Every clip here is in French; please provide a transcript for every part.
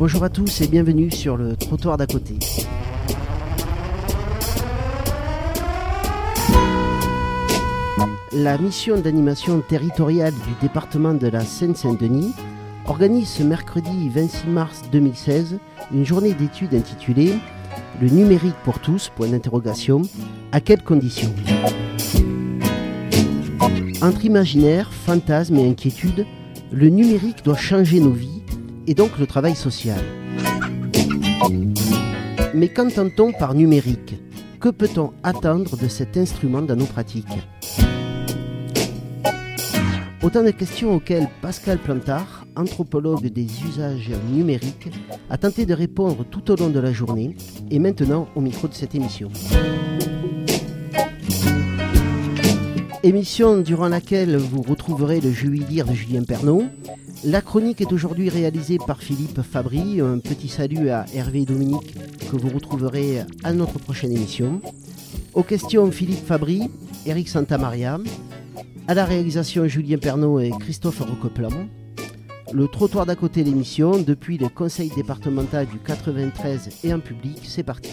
Bonjour à tous et bienvenue sur le trottoir d'à côté. La mission d'animation territoriale du département de la Seine-Saint-Denis organise ce mercredi 26 mars 2016 une journée d'études intitulée Le numérique pour tous, point d'interrogation, à quelles conditions? Entre imaginaire, fantasme et inquiétude, le numérique doit changer nos vies et donc le travail social. Mais qu'entend-on par numérique? Que peut-on attendre de cet instrument dans nos pratiques? Autant de questions auxquelles Pascal Plantard, anthropologue des usages numériques, a tenté de répondre tout au long de la journée et maintenant au micro de cette émission. Émission durant laquelle vous retrouverez le lui dire de Julien Pernaud. La chronique est aujourd'hui réalisée par Philippe Fabry. Un petit salut à Hervé et Dominique que vous retrouverez à notre prochaine émission. Aux questions Philippe Fabry, Eric Santamaria. À la réalisation Julien Pernaud et Christophe Recoplam. Le trottoir d'à côté l'émission depuis le conseil départemental du 93 et en public, c'est parti.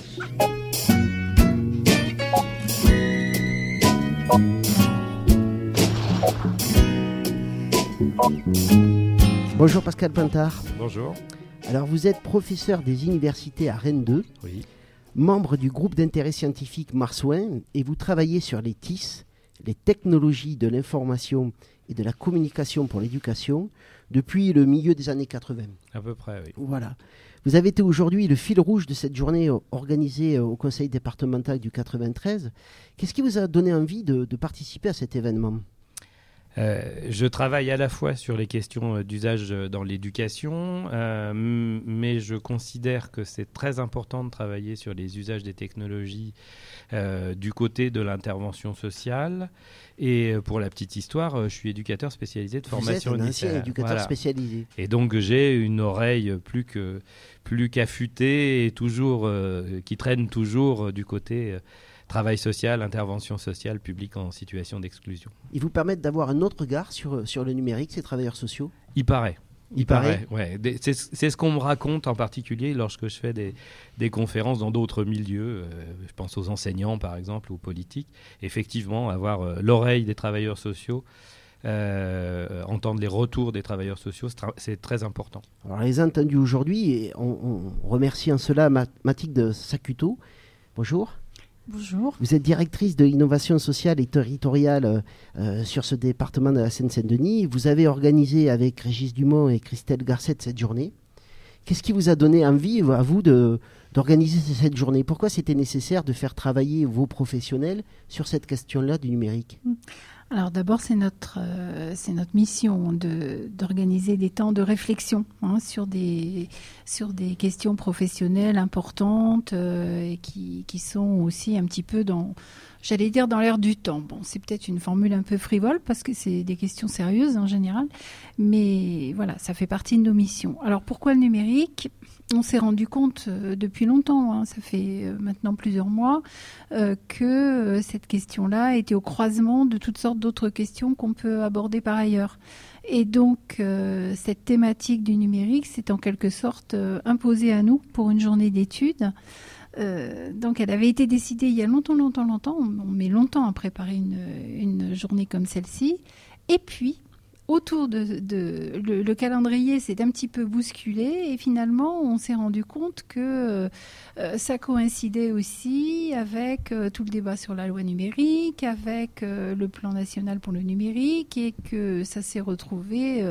Bonjour Pascal Pintard. Bonjour. Alors vous êtes professeur des universités à Rennes 2, Oui. membre du groupe d'intérêt scientifique Marsouin et vous travaillez sur les TIS, les technologies de l'information et de la communication pour l'éducation, depuis le milieu des années 80. À peu près, oui. Voilà. Vous avez été aujourd'hui le fil rouge de cette journée euh, organisée euh, au conseil départemental du 93. Qu'est-ce qui vous a donné envie de, de participer à cet événement? Euh, je travaille à la fois sur les questions euh, d'usage euh, dans l'éducation, euh, mais je considère que c'est très important de travailler sur les usages des technologies euh, du côté de l'intervention sociale. Et pour la petite histoire, je suis éducateur spécialisé de formation êtes un ancien éducateur Voilà. spécialisé. Et donc j'ai une oreille plus que plus qu'affûtée et toujours qui traîne toujours du côté travail social, intervention sociale, public en situation d'exclusion. Ils vous permettent d'avoir un autre regard sur, sur le numérique, ces travailleurs sociaux? Il paraît. Il paraît. ouais. C'est ce qu'on me raconte en particulier lorsque je fais des, des conférences dans d'autres milieux. euh, je pense aux enseignants, par exemple, ou aux politiques. Effectivement, avoir euh, l'oreille des travailleurs sociaux, euh, entendre les retours des travailleurs sociaux, c'est très important. Alors, on les entendus aujourd'hui on, on remercie en cela Ma- Mathilde de Sacuto. Bonjour. Bonjour. Vous êtes directrice de l'innovation sociale et territoriale euh, euh, sur ce département de la Seine-Saint-Denis. Vous avez organisé avec Régis Dumont et Christelle Garcette cette journée. Qu'est-ce qui vous a donné envie, à vous, d'organiser cette journée? Pourquoi c'était nécessaire de faire travailler vos professionnels sur cette question-là du numérique? Alors d'abord, c'est notre, euh, notre mission de, d'organiser des temps de réflexion hein, sur, des, sur des questions professionnelles importantes euh, qui, qui sont aussi un petit peu dans, j'allais dire, dans l'air du temps. Bon, c'est peut-être une formule un peu frivole parce que c'est des questions sérieuses en général, mais voilà, ça fait partie de nos missions. Alors pourquoi le numérique? On s'est rendu compte euh, depuis longtemps, hein, ça fait euh, maintenant plusieurs mois, euh, que cette question-là était au croisement de toutes sortes d'autres questions qu'on peut aborder par ailleurs. Et donc, cette thématique du numérique s'est en quelque sorte imposée à nous pour une journée d'études. Euh, donc, elle avait été décidée il y a longtemps, longtemps, longtemps. On, met longtemps à préparer une, journée comme celle-ci. Et puis, autour de, le, le calendrier s'est un petit peu bousculé et finalement on s'est rendu compte que euh, ça coïncidait aussi avec euh, tout le débat sur la loi numérique, avec le plan national pour le numérique et que ça s'est retrouvé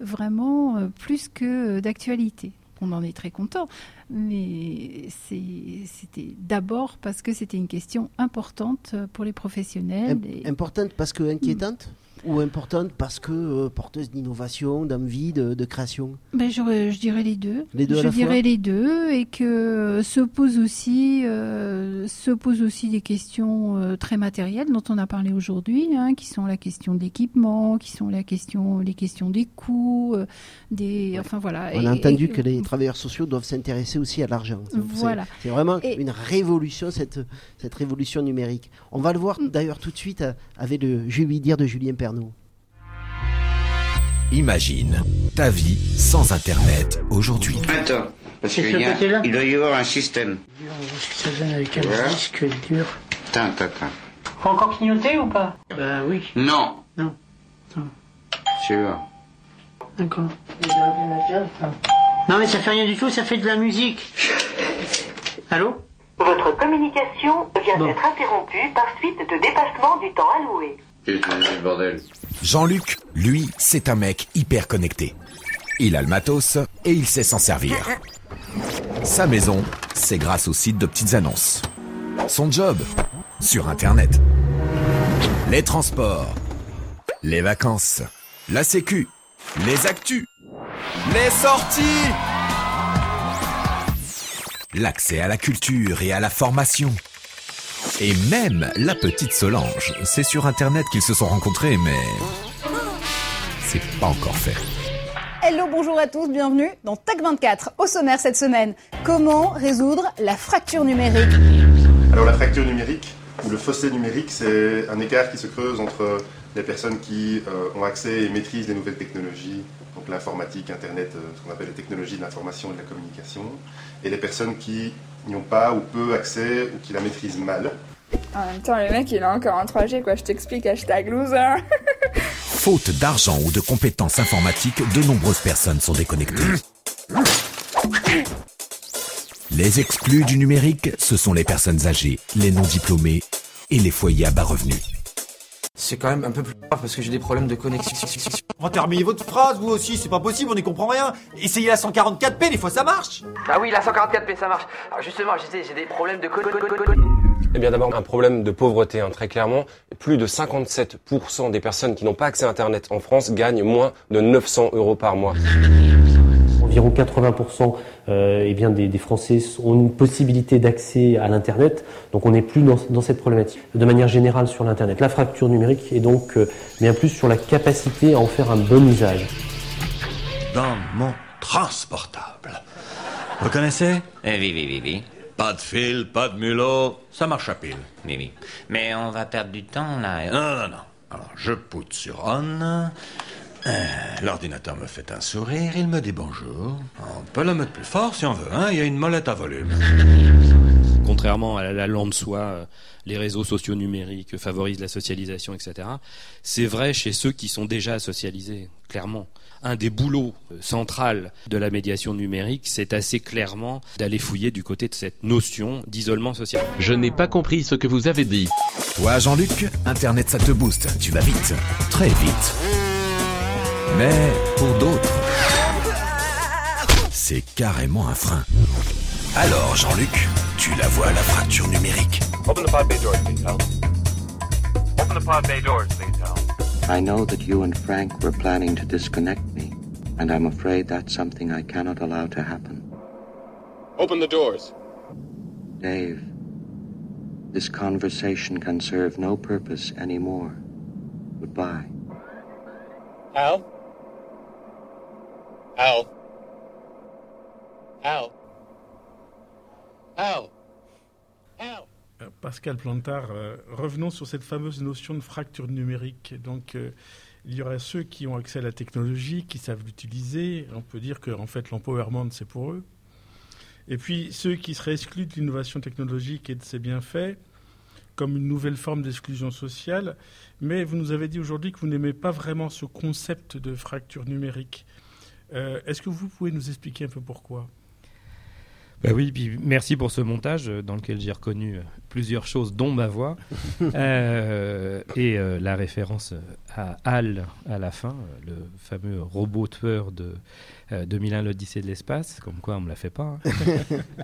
vraiment plus que d'actualité. On en est très content, mais c'était d'abord parce que c'était une question importante pour les professionnels. Im- et- Importante parce que inquiétante? Ou importante parce que euh, porteuse d'innovation, d'envie, de, de création Ben, je, je dirais les deux. Les deux à je la dirais fois les deux et que se posent aussi, euh, se posent aussi des questions euh, très matérielles dont on a parlé aujourd'hui, hein, qui sont la question de l'équipement, qui sont la question, les questions des coûts, euh, des, enfin voilà. On Et- a entendu et- que les travailleurs sociaux doivent s'intéresser aussi à l'argent. C'est- Voilà. C'est vraiment Et- une révolution, cette, cette révolution numérique. On va le voir Mm. d'ailleurs tout de suite euh, avec le Je lui dire de Julien Imagine ta vie sans Internet aujourd'hui. Attends, parce qu'il il doit y avoir un système. On va voir ce que ça donne avec un Voilà. disque dur. Attends, attends, attends. Faut encore clignoter ou pas? Bah oui, Non. Non. Non. Sûr. d'accord. Non mais ça fait rien du tout, ça fait de la musique. Allô? Votre communication vient Bon. d'être interrompue par suite de dépassement du temps alloué. Jean-Luc, lui, c'est un mec hyper connecté. Il a le matos et il sait s'en servir. Sa maison, c'est grâce au site de petites annonces. Son job, sur Internet. Les transports, les vacances, la sécu, les actus, les sorties, l'accès à la culture et à la formation. Et même la petite Solange. C'est sur Internet qu'ils se sont rencontrés, mais c'est pas encore fait. Hello, bonjour à tous, bienvenue dans Tech 24. Au sommaire cette semaine, comment résoudre la fracture numérique? Alors la fracture numérique, ou le fossé numérique, c'est un écart qui se creuse entre les personnes qui euh, ont accès et maîtrisent les nouvelles technologies, donc l'informatique, Internet, euh, ce qu'on appelle les technologies de l'information et de la communication, et les personnes qui n'y ont pas ou peu accès ou qui la maîtrisent mal. En même temps, le mec, il a encore un 3G, quoi. Je t'explique, hashtag loser. Faute d'argent ou de compétences informatiques, de nombreuses personnes sont déconnectées. Les exclus du numérique, ce sont les personnes âgées, les non-diplômés et les foyers à bas revenus. C'est quand même un peu plus grave parce que j'ai des problèmes de connexion. Terminez votre phrase, vous aussi, c'est pas possible, on n'y comprend rien. Essayez la 144p, des fois ça marche. Ah oui, la 144p, ça marche. Alors justement, j'ai j'ai des problèmes de connexion. Eh bien d'abord un problème de pauvreté, hein, très clairement. Plus de 57% des personnes qui n'ont pas accès à Internet en France gagnent moins de 900 euros par mois. Environ 80% euh, eh bien des, des Français ont une possibilité d'accès à l'Internet, donc on n'est plus dans, dans cette problématique. De manière générale sur l'Internet, la fracture numérique est donc euh, bien plus sur la capacité à en faire un bon usage. Dans mon transportable. Vous connaissez Eh oui, oui, oui, oui. Pas de fil, pas de mulot, ça marche à pile. Oui, oui. Mais on va perdre du temps, là. Non, non, non. Alors, je pousse sur on. Euh, L'ordinateur me fait un sourire, il me dit bonjour. On peut le mettre plus fort si on veut, hein, il y a une molette à volume. Contrairement à la, la lambda soi, euh, les réseaux sociaux numériques favorisent la socialisation, etc. C'est vrai chez ceux qui sont déjà socialisés, clairement. Un des boulots euh, central de la médiation numérique, c'est assez clairement d'aller fouiller du côté de cette notion d'isolement social. Je n'ai pas compris ce que vous avez dit. Toi, Jean-Luc, Internet, ça te booste. Tu vas vite. Très vite. Mais pour d'autres, c'est carrément un frein. Alors, Jean-Luc, tu la vois, la fracture numérique. Open the pod bay doors, please, Hal. Open the pod bay doors, please, Hal. I know that you and Frank were planning to disconnect me, and I'm afraid that's something I cannot allow to happen. Open the doors. Dave, this conversation can serve no purpose anymore. Goodbye. Al? Al? Euh, Pascal Plantard, euh, revenons sur cette fameuse notion de fracture numérique. Donc, euh, il y aura ceux qui ont accès à la technologie, qui savent l'utiliser. On peut dire que en fait, l'empowerment, c'est pour eux. Et puis, ceux qui seraient exclus de l'innovation technologique et de ses bienfaits, comme une nouvelle forme d'exclusion sociale. Mais vous nous avez dit aujourd'hui que vous n'aimez pas vraiment ce concept de fracture numérique. Euh, Est-ce que vous pouvez nous expliquer un peu pourquoi? Bah oui, puis merci pour ce montage euh, dans lequel j'ai reconnu euh, plusieurs choses, dont ma voix Euh, et euh, la référence à Hal à la fin, le fameux robot tueur de euh, 2001 l'Odyssée de l'espace, comme quoi on me la fait pas. hein.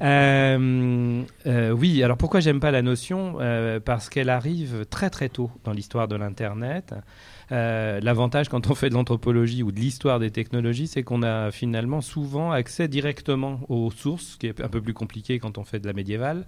Euh, oui, alors pourquoi j'aime pas la notion? Parce qu'elle arrive très très tôt dans l'histoire de l'Internet. Euh, L'avantage quand on fait de l'anthropologie ou de l'histoire des technologies, c'est qu'on a finalement souvent accès directement aux sources, ce qui est un peu plus compliqué quand on fait de la médiévale.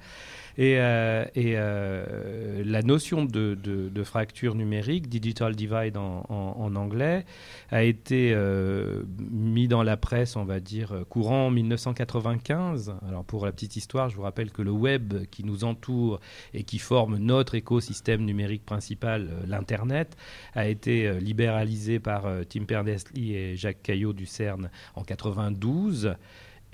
Et, euh, euh, la notion de, fracture numérique, digital divide en, en- en anglais, a été euh, mis dans la presse, on va dire, courant 1995. Alors pour la petite histoire, je vous rappelle que le web qui nous entoure et qui forme notre écosystème numérique principal, euh, l'Internet, a été libéralisé par Tim Berners-Lee et Jacques Caillot du CERN en 92.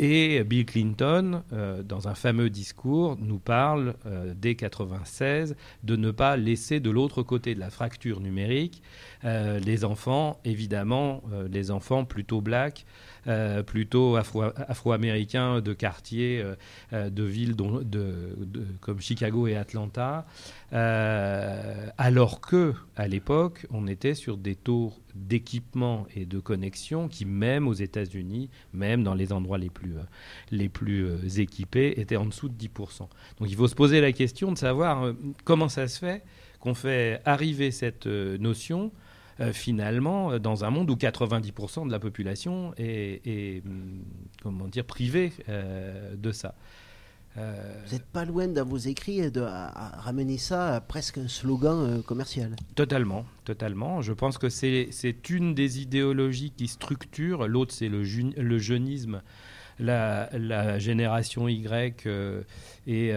Et Bill Clinton, euh, dans un fameux discours, nous parle euh, dès 96 de ne pas laisser de l'autre côté de la fracture numérique euh, les enfants, évidemment, les enfants plutôt blacks, plutôt afro-américains de quartiers, de villes comme Chicago et Atlanta, alors que à l'époque, on était sur des taux d'équipement et de connexion qui, même aux États-Unis, même dans les endroits les plus, euh, les plus euh, équipés, étaient en dessous de 10%. Donc il faut se poser la question de savoir euh, comment ça se fait qu'on fait arriver cette notion finalement dans un monde où 90% de la population est, est hum, comment dire, privée de ça. Euh, Vous n'êtes pas loin dans vos écrits de ramener ça à presque un slogan euh, commercial. Totalement, totalement. Je pense que c'est une des idéologies qui structure. L'autre, c'est le, le, jeunisme. La, génération Y euh, et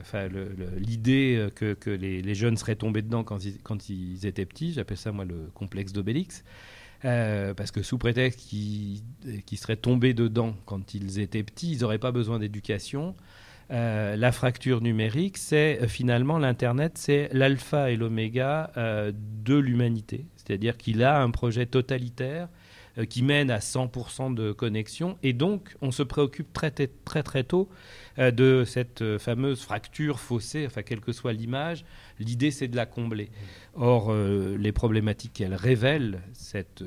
enfin, l'idée que, les, jeunes seraient tombés dedans quand ils, étaient petits, j'appelle ça moi le complexe d'Obélix. parce que sous prétexte qu'ils seraient tombés dedans quand ils étaient petits, ils n'auraient pas besoin d'éducation. Euh, la fracture numérique, c'est euh, finalement l'Internet, c'est l'alpha et l'oméga euh, de l'humanité. C'est-à-dire qu'il a un projet totalitaire qui mène à 100% de connexion. Et donc, on se préoccupe très très très, tôt de cette fameuse fracture faussée, enfin, quelle que soit l'image. L'idée, c'est de la combler. Or, les problématiques qu'elle révèle, cette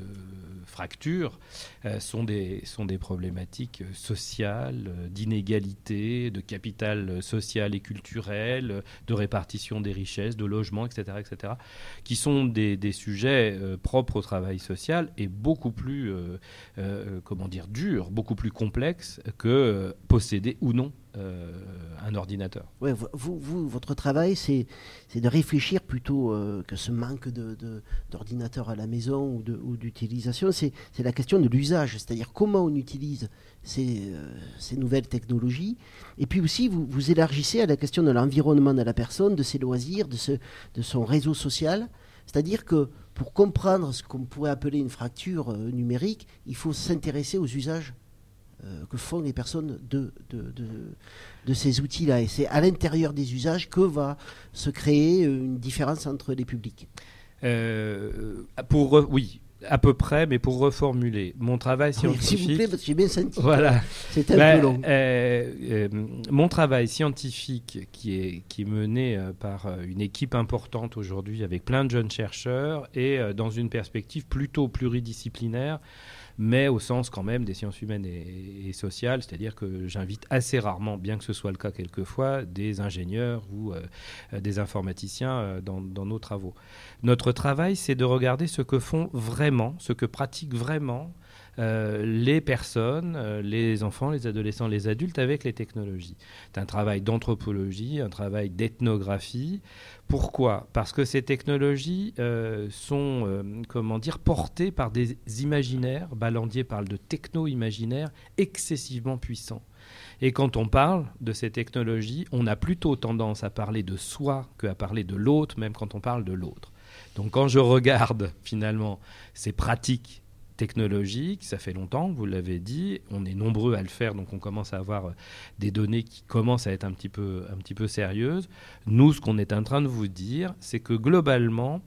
fractures euh, sont, des, sont des problématiques sociales, euh, d'inégalité, de capital social et culturel, de répartition des richesses, de logement, etc., etc., qui sont des, des sujets euh, propres au travail social et beaucoup plus, comment dire, durs, beaucoup plus complexes que posséder ou non euh, un ordinateur. Ouais, vous, votre travail, c'est de réfléchir plutôt euh, que ce manque d'ordinateurs de, à la maison ou d'utilisation, c'est la question de l'usage, c'est-à-dire comment on utilise ces, euh, nouvelles technologies. Et puis aussi, vous, élargissez à la question de l'environnement de la personne, de ses loisirs, de, son réseau social. C'est-à-dire que pour comprendre ce qu'on pourrait appeler une fracture numérique, il faut s'intéresser aux usages que font les personnes de, de, de, ces outils-là. Et c'est à l'intérieur des usages que va se créer une différence entre les publics. Euh, pour, oui, à peu près, mais pour reformuler, mon travail scientifique. S'il vous plaît, parce que j'ai bien senti. Voilà. C'est un peu ben, long. Euh, mon travail scientifique, qui est, qui est mené par une équipe importante aujourd'hui, avec plein de jeunes chercheurs, et dans une perspective plutôt pluridisciplinaire, mais au sens quand même des sciences humaines et, sociales, c'est-à-dire que j'invite assez rarement, bien que ce soit le cas quelquefois, des ingénieurs ou euh, euh, des informaticiens euh, dans, nos travaux. Notre travail, c'est de regarder ce que font vraiment, ce que pratiquent vraiment les personnes, les enfants, les adolescents, les adultes avec les technologies. C'est un travail d'anthropologie, un travail d'ethnographie pourquoi? Parce que ces technologies euh, sont, euh, comment dire, portées par des imaginaires. Ballandier parle de techno-imaginaires excessivement puissants. Et quand on parle de ces technologies, on a plutôt tendance à parler de soi qu'à parler de l'autre, même quand on parle de l'autre. Donc quand je regarde finalement ces pratiques technologique. Ça fait longtemps, vous l'avez dit. On est nombreux à le faire, donc on commence à avoir euh, des données qui commencent à être un petit peu, un petit peu sérieuses. Nous, ce qu'on est en train de vous dire, c'est que globalement,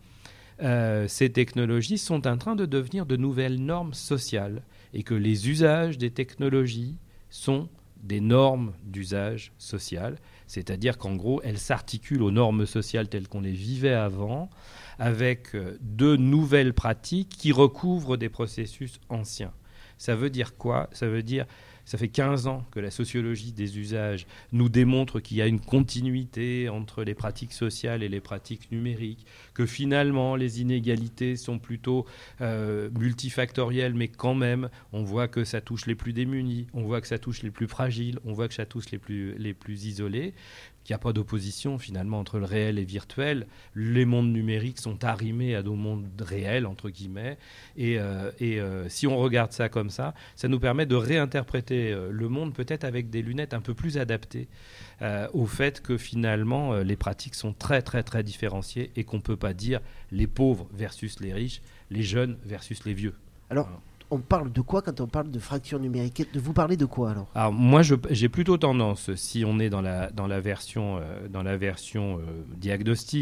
euh, ces technologies sont en train de devenir de nouvelles normes sociales et que les usages des technologies sont des normes d'usage social, c'est-à-dire qu'en gros, elles s'articulent aux normes sociales telles qu'on les vivait avant, avec euh, de nouvelles pratiques qui recouvrent des processus anciens. Ça veut dire quoi? Ça veut dire ça fait 15 ans que la sociologie des usages nous démontre qu'il y a une continuité entre les pratiques sociales et les pratiques numériques, que finalement les inégalités sont plutôt euh, multifactorielles, mais quand même, on voit que ça touche les plus démunis, on voit que ça touche les plus fragiles, on voit que ça touche les plus, les plus isolés, qu'il n'y a pas d'opposition finalement entre le réel et le virtuel. Les mondes numériques sont arrimés à nos mondes réels, entre guillemets. Et, euh, euh, si on regarde ça comme ça, ça nous permet de réinterpréter euh, le monde peut-être avec des lunettes un peu plus adaptées euh, au fait que finalement euh, les pratiques sont très très très différenciées et qu'on ne peut pas dire les pauvres versus les riches, les jeunes versus les vieux. Alors, on parle de quoi quand on parle de fracture numérique De vous parler de quoi alors? Alors moi, j'ai plutôt tendance, si on est dans la, dans la version, euh, dans la version euh,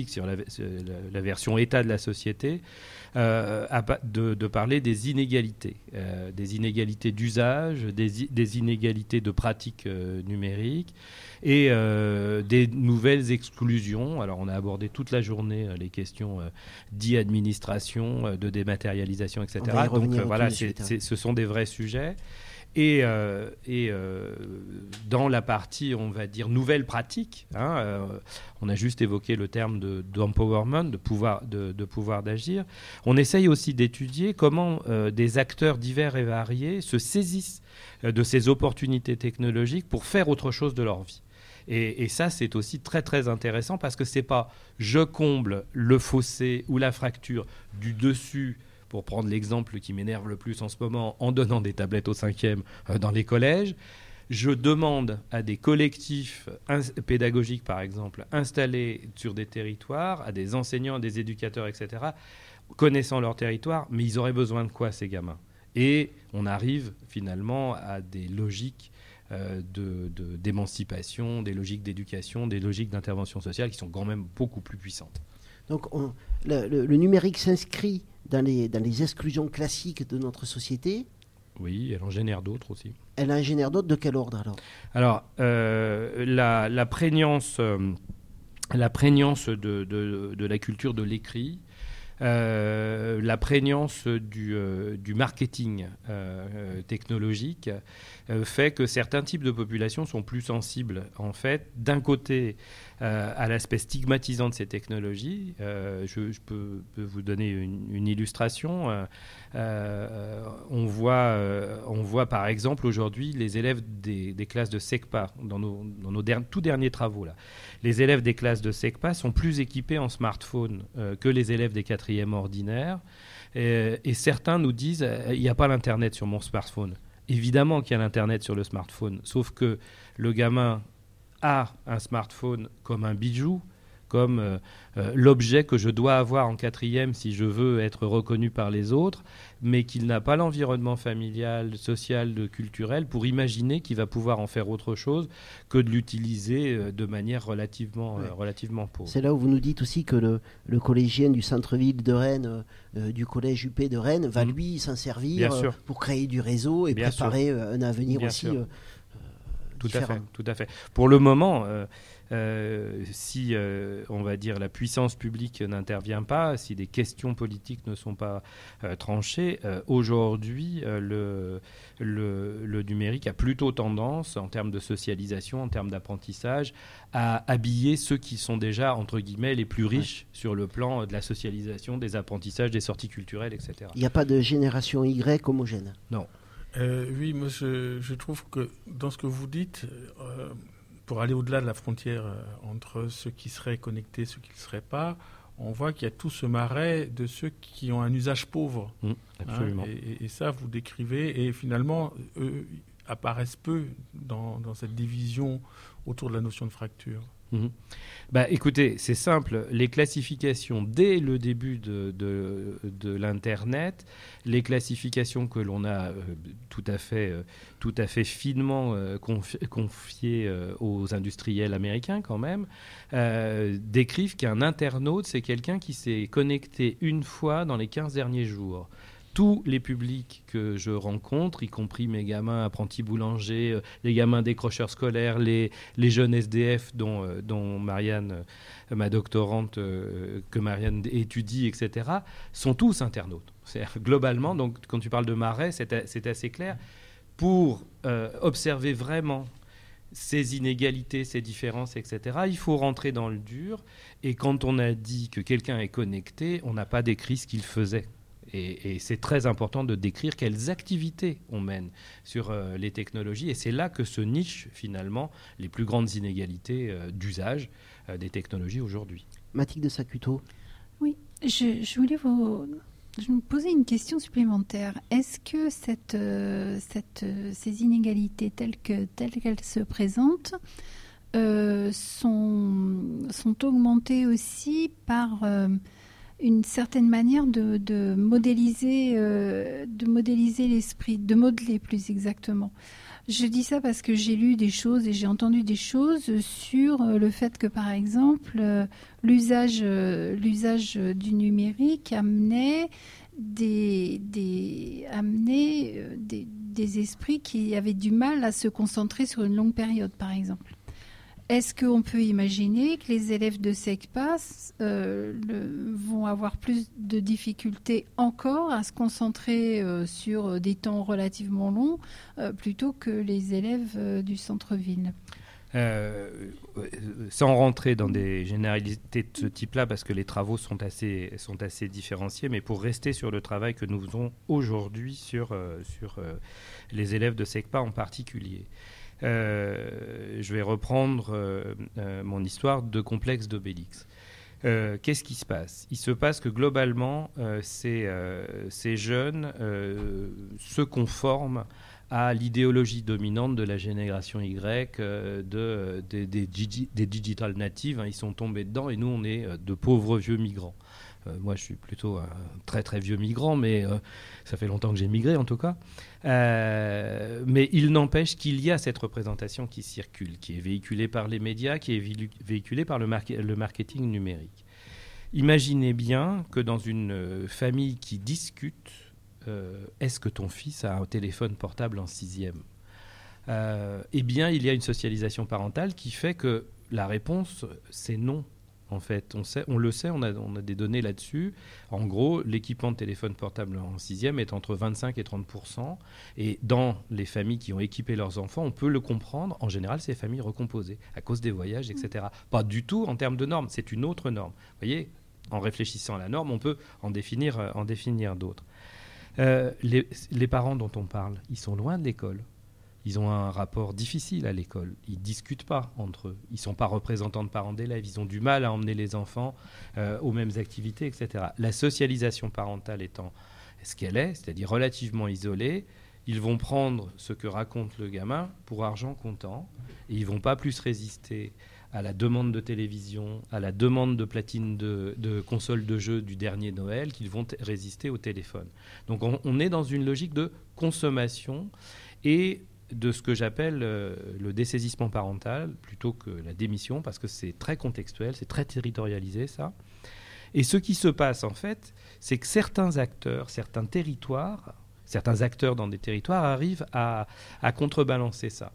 sur la, sur la- la version état de la société, euh, à de, de parler des inégalités, euh, des inégalités d'usage, des, inégalités de pratiques euh, numériques et euh, des nouvelles exclusions. Alors on a abordé toute la journée euh, les questions euh, d'e-administration, euh, de dématérialisation, etc. Donc euh, voilà, c'est- ce sont des vrais sujets. Et, euh, et euh, dans la partie, on va dire, nouvelle pratique, hein, euh, on a juste évoqué le terme de- d'empowerment, de, pouvoir de, pouvoir d'agir. On essaye aussi d'étudier comment des acteurs divers et variés se saisissent de ces opportunités technologiques pour faire autre chose de leur vie. Et, et ça, c'est aussi très très intéressant parce que c'est pas je comble le fossé ou la fracture du dessus pour prendre l'exemple qui m'énerve le plus en ce moment, en donnant des tablettes au cinquième euh, dans les collèges, je demande à des collectifs pédagogiques, par exemple, installés sur des territoires, à des enseignants, à des éducateurs, etc., connaissant leur territoire, mais ils auraient besoin de quoi, ces gamins? Et on arrive finalement à des logiques euh, de- de- d'émancipation, des logiques d'éducation, des logiques d'intervention sociale qui sont quand même beaucoup plus puissantes. Donc on- le, le- le numérique s'inscrit dans les, dans les exclusions classiques de notre société. Oui, elle en génère d'autres aussi. Elle en génère d'autres de quel ordre alors? Alors, euh, la, la prégnance, euh, la prégnance de, de- de la culture de l'écrit, euh, la prégnance du, euh, du marketing euh, technologique fait que certains types de populations sont plus sensibles, en fait, d'un côté euh, à l'aspect stigmatisant de ces technologies. Euh, je, peux, vous donner une, illustration. Euh, on, voit, on voit par exemple aujourd'hui les élèves des, classes de SECPA, dans nos, dans tout derniers travaux. Là. Les élèves des classes de SECPA sont plus équipés en smartphone que les élèves des quatrièmes ordinaires. Et, certains nous disent il n'y a pas l'Internet sur mon smartphone. Évidemment qu'il y a l'Internet sur le smartphone, sauf que le gamin a un smartphone comme un bijou, comme euh, euh, l'objet que je dois avoir en quatrième si je veux être reconnu par les autres, mais qu'il n'a pas l'environnement familial, social, culturel pour imaginer qu'il va pouvoir en faire autre chose que de l'utiliser euh, de manière relativement, Ouais. relativement pauvre. C'est là où vous nous dites aussi que le, le collégien du centre-ville de Rennes, du collège UP de Rennes, va Mhm. lui s'en servir pour créer du réseau et Bien préparer sûr. un avenir Bien aussi Tout à fait, tout à fait. Pour le moment, euh, euh, si euh, on va dire la puissance publique n'intervient pas, si des questions politiques ne sont pas tranchées, aujourd'hui le, le, le numérique a plutôt tendance, en termes de socialisation, en termes d'apprentissage, à habiller ceux qui sont déjà entre guillemets les plus riches sur le plan de la socialisation, des apprentissages, des sorties culturelles, etc. Il n'y a pas de génération Y homogène? Non. Euh, oui, moi je, je trouve que dans ce que vous dites, euh, pour aller au-delà de la frontière euh, entre ceux qui seraient connectés et ceux qui ne le seraient pas, on voit qu'il y a tout ce marais de ceux qui ont un usage pauvre. Mmh, absolument. et, et- et ça, vous décrivez, et finalement, eux apparaissent peu dans, dans cette division autour de la notion de fracture. Mhm. Bah, écoutez, c'est simple. Les classifications, dès le début de, de, l'Internet, les classifications que l'on a euh, tout, à fait, euh, tout à fait finement euh, confi- confiées aux industriels américains quand même, décrivent qu'un internaute, c'est quelqu'un qui s'est connecté une fois dans les 15 derniers jours tous les publics que je rencontre, y compris mes gamins apprentis boulangers, euh, les gamins décrocheurs scolaires, les, jeunes SDF dont, euh, dont Marianne, euh, ma doctorante, que Marianne étudie, etc., sont tous internautes. Globalement, donc quand tu parles de marais, c'est assez clair. Pour observer vraiment ces inégalités, ces différences, etc., il faut rentrer dans le dur. Et quand on a dit que quelqu'un est connecté, on n'a pas décrit ce qu'il faisait. Et, et c'est très important de décrire quelles activités on mène sur euh, les technologies. Et c'est là que se nichent finalement les plus grandes inégalités euh, d'usage euh, des technologies aujourd'hui. Mathilde de Sacuto. Oui, je, je voulais vous, je me posais une question supplémentaire. Est-ce que cette, euh, cette, ces inégalités telles que telles qu'elles se présentent euh, sont, sont augmentées aussi par euh, une certaine manière de, modéliser, euh, de modéliser l'esprit, de modeler plus exactement. Je dis ça parce que j'ai lu des choses et j'ai entendu des choses sur euh, le fait que, par exemple, euh, l'usage, l'usage du numérique amenait des, des, amenait, des, des esprits qui avaient du mal à se concentrer sur une longue période, par exemple. Est-ce qu'on peut imaginer que les élèves de SECPA euh, vont avoir plus de difficultés encore à se concentrer euh, sur des temps relativement longs euh, plutôt que les élèves euh, du centre-ville? Euh, euh, sans rentrer dans des généralités de ce type-là, parce que les travaux sont assez, sont différenciés, mais pour rester sur le travail que nous faisons aujourd'hui sur, euh, sur euh, les élèves de SECPA en particulier. Euh, je vais reprendre euh, euh, mon histoire de complexe d'Obélix. Qu'est-ce qui se passe? Il se passe que globalement, ces, jeunes se conforment à l'idéologie dominante de la génération Y, de, des, des digi- des digital natives. hein. ils sont tombés dedans et nous, on est de pauvres vieux migrants. Euh, moi, je suis plutôt un très très vieux migrant, mais euh, ça fait longtemps que j'ai migré en tout cas. Euh, mais il n'empêche qu'il y a cette représentation qui circule, qui est véhiculée par les médias, qui est véhicu- véhiculée par le, marketing numérique. Imaginez bien que dans une famille qui discute, est-ce que ton fils a un téléphone portable en sixième? Eh bien, il y a une socialisation parentale qui fait que la réponse, c'est non. En fait, on, sait, on le sait, on a, on a des données là-dessus. En gros, l'équipement de téléphone portable en sixième est entre 25 et 30% Et dans les familles qui ont équipé leurs enfants, on peut le comprendre. En général, c'est les familles recomposées à cause des voyages, etc. Pas du tout en termes de normes. C'est une autre norme. Vous voyez, en réfléchissant à la norme, on peut en définir, euh, en définir d'autres. Euh, les, les parents dont on parle, ils sont loin de l'école. Ils ont un rapport difficile à l'école. Ils discutent pas entre eux. Ils sont pas représentants de parents d'élèves. Ils ont du mal à emmener les enfants euh, aux mêmes activités, etc. La socialisation parentale étant ce qu'elle est, c'est-à-dire relativement isolée, ils vont prendre ce que raconte le gamin pour argent comptant et ils vont pas plus résister à la demande de télévision, à la demande de platine de, console de jeu du dernier Noël, qu'ils vont résister au téléphone. Donc on, on est dans une logique de consommation et de ce que j'appelle euh, le dessaisissement parental plutôt que la démission, parce que c'est très contextuel, c'est très territorialisé ça. Et ce qui se passe en fait, c'est que certains acteurs, certains territoires, certains acteurs dans des territoires arrivent à, à contrebalancer ça.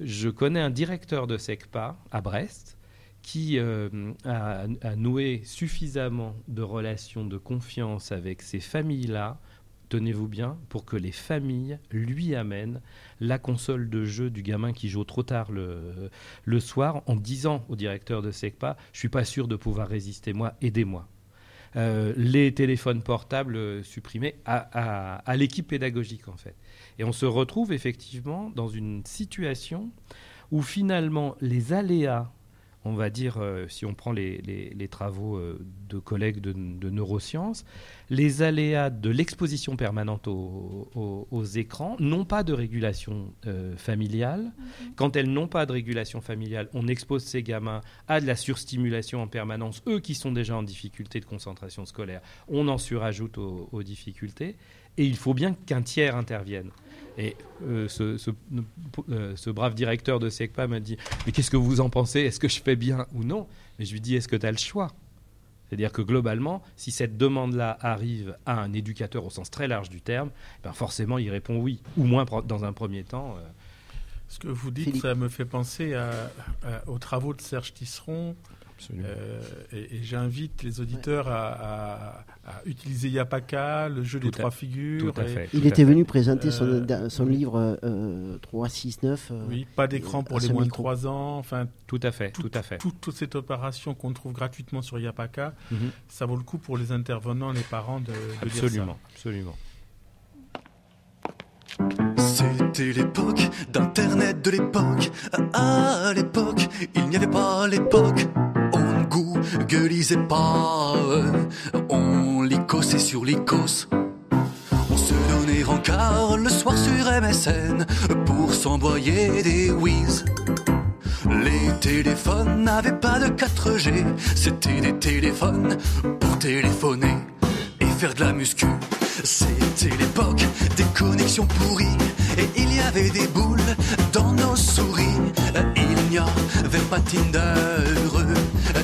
Je connais un directeur de SECPA à Brest qui euh, a, a noué suffisamment de relations de confiance avec ces familles-là, tenez-vous bien, pour que les familles lui amènent la console de jeu du gamin qui joue trop tard le, soir en disant au directeur de SECPA, je suis pas sûr de pouvoir résister, moi, aidez-moi. Euh, les téléphones portables supprimés à l'équipe pédagogique en fait. Et on se retrouve effectivement dans une situation où finalement les aléas, on va dire, euh, si on prend les, les- les travaux euh, de collègues de, de neurosciences, les aléas de l'exposition permanente aux, aux- aux écrans n'ont pas de régulation euh, familiale. Quand elles n'ont pas de régulation familiale, on expose ces gamins à de la surstimulation en permanence, eux qui sont déjà en difficulté de concentration scolaire, on en surajoute aux, aux difficultés, et il faut bien qu'un tiers intervienne. Et euh, ce, ce- euh, ce brave directeur de SECPA m'a dit Mais qu'est-ce que vous en pensez? Est-ce que je fais bien ou non? Mais je lui dis Est-ce que tu as le choix? C'est-à-dire que globalement, si cette demande-là arrive à un éducateur au sens très large du terme, ben forcément il répond oui, ou moins dans un premier temps. euh, Ce que vous dites, ça me fait penser à- à- aux travaux de Serge Tisseron. Absolument. Euh, et et j'invite les auditeurs à, à- à utilisé Yapaka, le jeu des à- trois figures. tout à et- fait. Il était venu présenter Euh, son, son livre euh, 369. euh, Oui, pas d'écran pour à les moins de micros. 3 ans. Enfin, Tout à fait, tout- tout à fait. tout- toute cette opération qu'on trouve gratuitement sur Yapaka, Mhm. ça vaut le coup pour les intervenants, les parents de, de lire ça. Absolument, absolument. C'était l'époque d'Internet de l'époque. À l'époque, il n'y avait pas l'époque. Googlisait pas. On licossait sur l'icos. On se donnait rencard le soir sur MSN pour s'envoyer des whiz. Les téléphones n'avaient pas de 4G, c'était des téléphones pour téléphoner et faire de la muscu. C'était l'époque des connexions pourries et il y avait des boules dans nos souris. Il n'y avait pas Tinder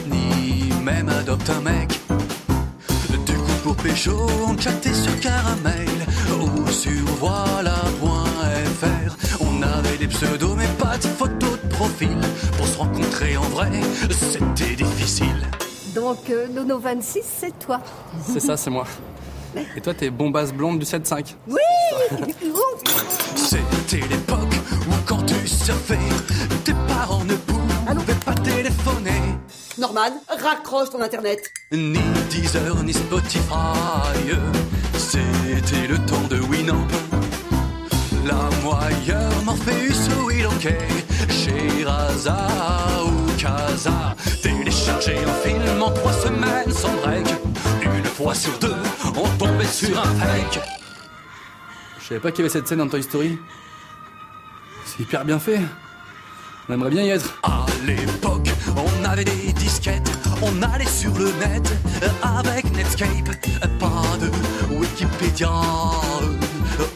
ni même Adopte un mec. Du coup pour pécho, on chattait sur Caramel ou sur voilà.fr. On avait des pseudos mais pas de photos de profil. Pour se rencontrer en vrai, c'était difficile. Donc, euh, Nono 26, c'est toi. C'est ça, c'est moi. Et toi, t'es bombasse blonde du 7-5. Oui C'était l'époque où quand tu surfais, tes parents ne pouvaient pas téléphoner. Norman, raccroche ton internet. Ni Deezer, ni Spotify. C'était le temps de Winamp. La moyeure, Morpheus ou Ilonke. Chez Raza ou Casa. Télécharger un film en trois semaines sans break. Une fois sur deux, on tombait sur un fake. Je savais pas qu'il y avait cette scène dans Toy Story. C'est hyper bien fait. On aimerait bien y être. À l'époque, on avait des disquettes, on allait sur le net avec Netscape. Pas de Wikipédia,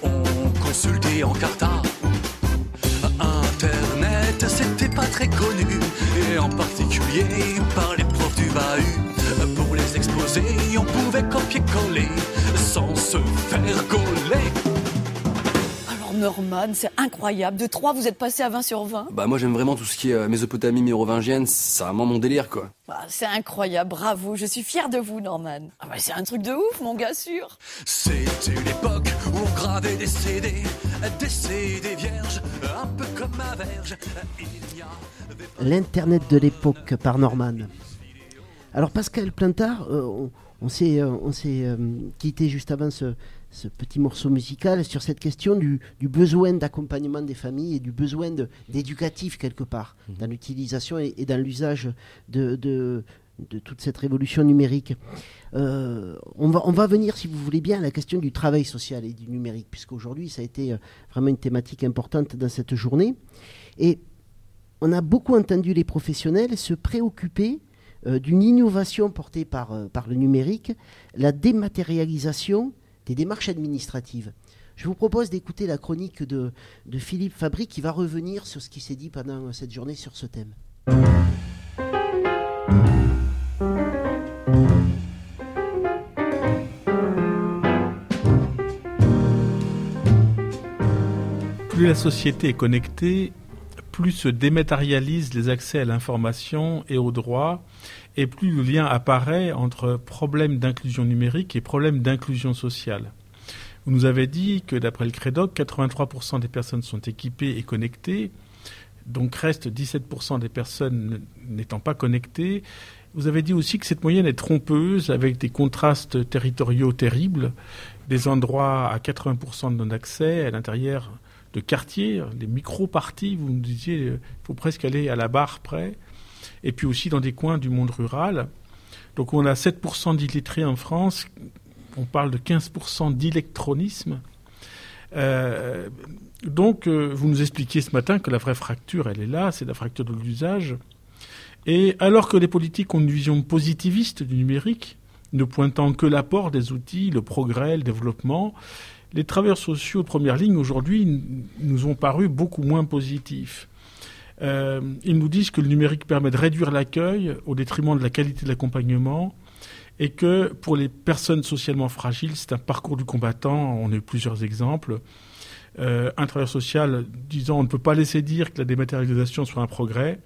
on consultait en carta. Internet, c'était pas très connu, et en particulier par les profs du bahut. Pour les exposés, on pouvait copier-coller sans se faire gauler. Alors, Norman, c'est incroyable. De 3, vous êtes passé à 20 sur 20. Bah, moi, j'aime vraiment tout ce qui est euh, Mésopotamie mérovingienne. C'est vraiment mon délire, quoi. Bah, c'est incroyable, bravo. Je suis fière de vous, Norman. Ah bah, c'est un truc de ouf, mon gars sûr. C'était l'époque où on gravait des CD, des CD vierges, un peu comme ma verge. Il y avait L'Internet de l'époque par Norman. Alors Pascal Plantard, euh, on, on s'est euh, euh, quitté juste avant ce, ce petit morceau musical sur cette question du, du besoin d'accompagnement des familles et du besoin d'éducatif quelque part dans l'utilisation et, et dans l'usage de, de, de toute cette révolution numérique. Euh, on, va, on va venir, si vous voulez bien, à la question du travail social et du numérique, puisqu'aujourd'hui, ça a été vraiment une thématique importante dans cette journée. Et on a beaucoup entendu les professionnels se préoccuper d'une innovation portée par, euh, par le numérique, la dématérialisation des démarches administratives. Je vous propose d'écouter la chronique de, de Philippe Fabry qui va revenir sur ce qui s'est dit pendant cette journée sur ce thème. Plus la société est connectée, plus se dématérialisent les accès à l'information et aux droits, et plus le lien apparaît entre problèmes d'inclusion numérique et problèmes d'inclusion sociale. Vous nous avez dit que d'après le CREDOC, 83% des personnes sont équipées et connectées, donc reste 17% des personnes n'étant pas connectées. Vous avez dit aussi que cette moyenne est trompeuse avec des contrastes territoriaux terribles, des endroits à 80% de non-accès à l'intérieur de quartiers, des micro-parties, vous nous disiez, il faut presque aller à la barre près, et puis aussi dans des coins du monde rural. Donc on a 7% d'illettrés en France, on parle de 15% d'électronisme. Euh, donc, euh, vous nous expliquiez ce matin que la vraie fracture, elle est là, c'est la fracture de l'usage. Et alors que les politiques ont une vision positiviste du numérique, ne pointant que l'apport des outils, le progrès, le développement, les travailleurs sociaux de première ligne aujourd'hui nous ont paru beaucoup moins positifs. Euh, ils nous disent que le numérique permet de réduire l'accueil au détriment de la qualité de l'accompagnement et que pour les personnes socialement fragiles, c'est un parcours du combattant. On a eu plusieurs exemples. Euh, un travailleur social disant on ne peut pas laisser dire que la dématérialisation soit un progrès.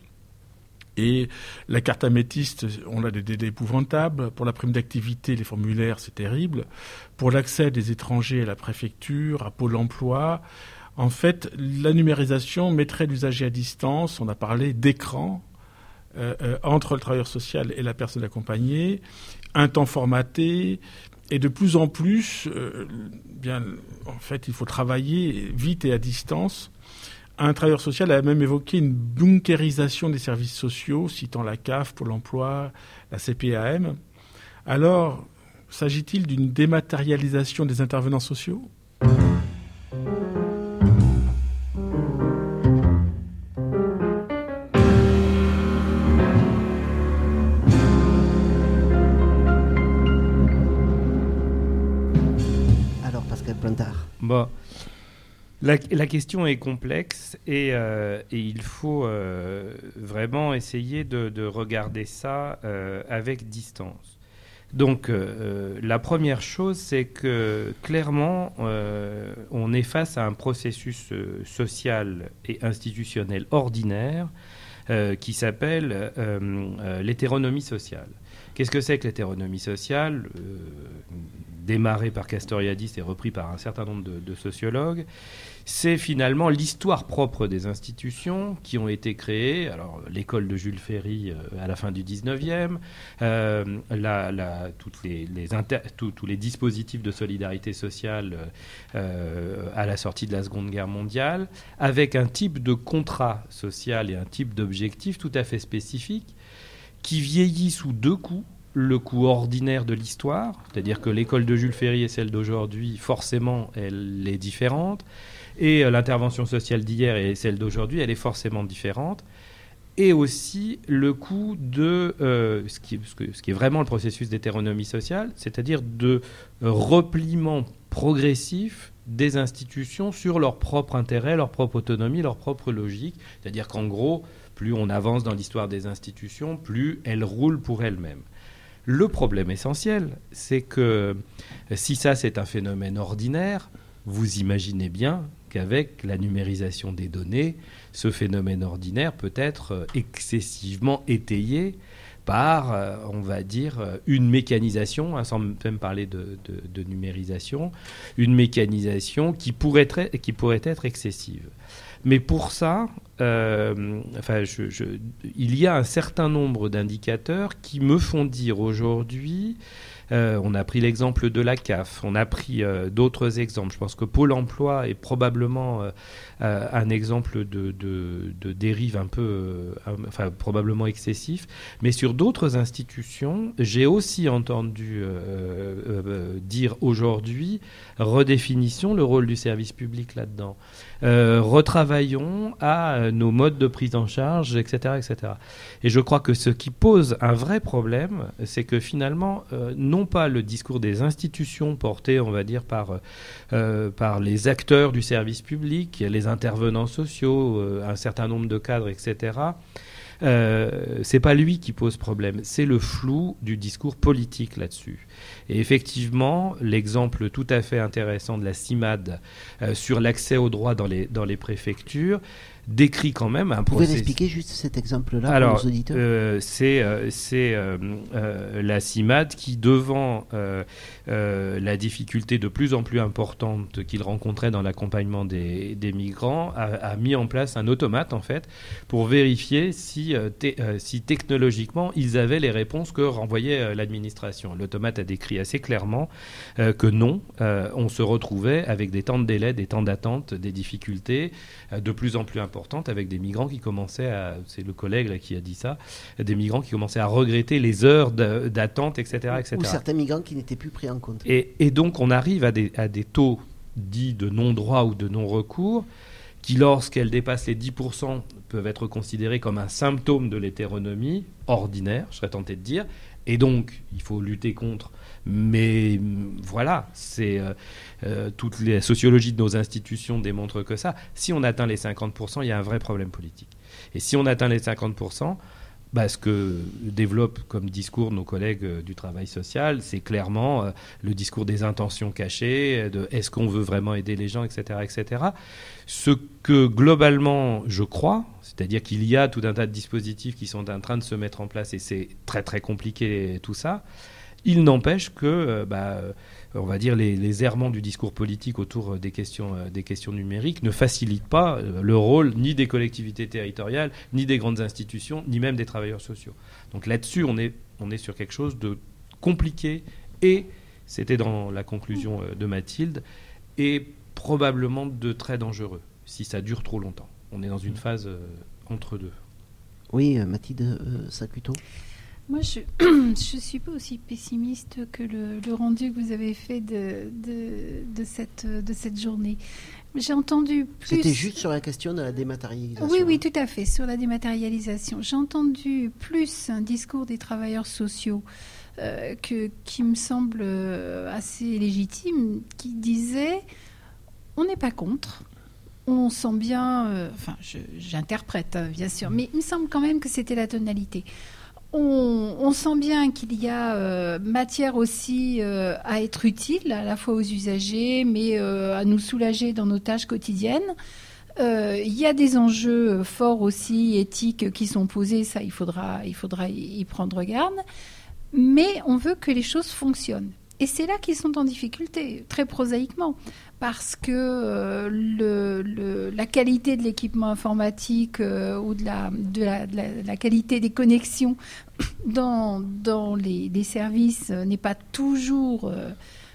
Et la carte améthyste, on a des délais épouvantables. Pour la prime d'activité, les formulaires, c'est terrible. Pour l'accès des étrangers à la préfecture, à Pôle emploi, en fait, la numérisation mettrait l'usager à distance. On a parlé d'écran euh, euh, entre le travailleur social et la personne accompagnée, un temps formaté. Et de plus en plus, euh, bien, en fait, il faut travailler vite et à distance. Un travailleur social a même évoqué une bunkérisation des services sociaux, citant la CAF, Pôle emploi, la CPAM. Alors, s'agit-il d'une dématérialisation des intervenants sociaux? Alors, Pascal Plantard. Bon. La, question est complexe et, euh, il faut euh, vraiment essayer de, de regarder ça euh, avec distance. Donc, la première chose, c'est que clairement, on est face à un processus social et institutionnel ordinaire qui s'appelle l'hétéronomie sociale. Qu'est-ce que c'est que l'hétéronomie sociale? Démarré par Castoriadis et repris par un certain nombre de, sociologues, c'est finalement l'histoire propre des institutions qui ont été créées. Alors, l'école de Jules Ferry euh, à la fin du 19e, euh, toutes les, tous les dispositifs de solidarité sociale euh, à la sortie de la Seconde Guerre mondiale, avec un type de contrat social et un type d'objectif tout à fait spécifique qui vieillit sous deux coups. Le coup ordinaire de l'histoire, c'est-à-dire que l'école de Jules Ferry et celle d'aujourd'hui, forcément, elle est différente. Et euh, l'intervention sociale d'hier et celle d'aujourd'hui, elle est forcément différente. Et aussi le coût de euh, ce, qui, ce qui est vraiment le processus d'hétéronomie sociale, c'est-à-dire de repliement progressif des institutions sur leur propre intérêt, leur propre autonomie, leur propre logique. C'est-à-dire qu'en gros, plus on avance dans l'histoire des institutions, plus elles roulent pour elles-mêmes. Le problème essentiel, c'est que si ça c'est un phénomène ordinaire, vous imaginez bien qu'avec la numérisation des données, ce phénomène ordinaire peut être euh, excessivement étayé par, euh, on va dire, euh, une mécanisation, hein, sans même parler de, numérisation, une mécanisation qui pourrait être excessive. Mais pour ça, euh, enfin, il y a un certain nombre d'indicateurs qui me font dire aujourd'hui, euh, on a pris l'exemple de la CAF, on a pris euh, d'autres exemples. Je pense que Pôle Emploi est probablement un exemple de, de- dérive un peu, enfin probablement excessif. Mais sur d'autres institutions, j'ai aussi entendu dire aujourd'hui redéfinition le rôle du service public là-dedans. Euh, retravaillons à euh, nos modes de prise en charge, etc., etc. Et je crois que ce qui pose un vrai problème, c'est que finalement, euh, non pas le discours des institutions porté, on va dire, par, par les acteurs du service public, les intervenants sociaux, un certain nombre de cadres, etc. Euh, c'est pas lui qui pose problème, c'est le flou du discours politique là-dessus. Et effectivement, l'exemple tout à fait intéressant de la CIMAD euh, sur l'accès aux droits dans les, dans les préfectures décrit quand même un Vous pouvez expliquer juste cet exemple-là Alors, pour nos auditeurs? euh, c'est euh, euh, euh, la CIMAD qui, devant la difficulté de plus en plus importante qu'il rencontrait dans l'accompagnement des, des migrants, a, a mis en place un automate en fait pour vérifier si, si technologiquement ils avaient les réponses que renvoyait l'administration. L'automate a décrit assez clairement que non, on se retrouvait avec des temps de délai, des temps d'attente, des difficultés de plus en plus importantes avec des migrants qui commençaient à, c'est le collègue là, qui a dit ça, des migrants qui commençaient à regretter les heures d'attente, etc., etc. Ou certains migrants qui n'étaient plus pris en compte. Et, et donc on arrive à des, à des taux dits de non-droit ou de non-recours qui, lorsqu'elles dépassent les 10%, peuvent être considérés comme un symptôme de l'hétéronomie ordinaire, je serais tenté de dire. Et donc, il faut lutter contre. Mais voilà, c'est euh, euh, toute la sociologie de nos institutions démontre que ça. Si on atteint les 50%, il y a un vrai problème politique. Et si on atteint les 50%, bah, ce que développent comme discours nos collègues euh, du travail social, c'est clairement le discours des intentions cachées, de est-ce qu'on veut vraiment aider les gens, etc., etc. Ce que globalement je crois, c'est-à-dire qu'il y a tout un tas de dispositifs qui sont en train de se mettre en place et c'est très très compliqué tout ça. Il n'empêche que, euh, bah, on va dire, les, les, errements du discours politique autour des questions, des questions numériques ne facilitent pas le rôle ni des collectivités territoriales, ni des grandes institutions, ni même des travailleurs sociaux. Donc là-dessus, on est, on est sur quelque chose de compliqué et, c'était dans la conclusion de Mathilde, et probablement de très dangereux si ça dure trop longtemps. On est dans une phase euh, entre deux. Oui, Mathilde euh, Sacuto moi, je ne suis pas aussi pessimiste que le, le, rendu que vous avez fait de, de, de, cette, de cette journée. J'ai entendu plus... C'était juste sur la question de la dématérialisation. Oui, oui, tout à fait, sur la dématérialisation. J'ai entendu plus un discours des travailleurs sociaux euh, que, qui me semble assez légitime, qui disait on n'est pas contre, on sent bien, euh, enfin j'interprète hein, bien sûr, mais il me semble quand même que c'était la tonalité. On, sent bien qu'il y a euh, matière aussi euh, à être utile, à la fois aux usagers, mais euh, à nous soulager dans nos tâches quotidiennes. Il y a des enjeux forts aussi éthiques qui sont posés, ça il faudra, il faudra y prendre garde. Mais on veut que les choses fonctionnent. Et c'est là qu'ils sont en difficulté, très prosaïquement, parce que euh, le, le, la qualité de l'équipement informatique euh, ou de la, de, la, de, la, qualité des connexions dans, dans les, les services n'est pas toujours euh,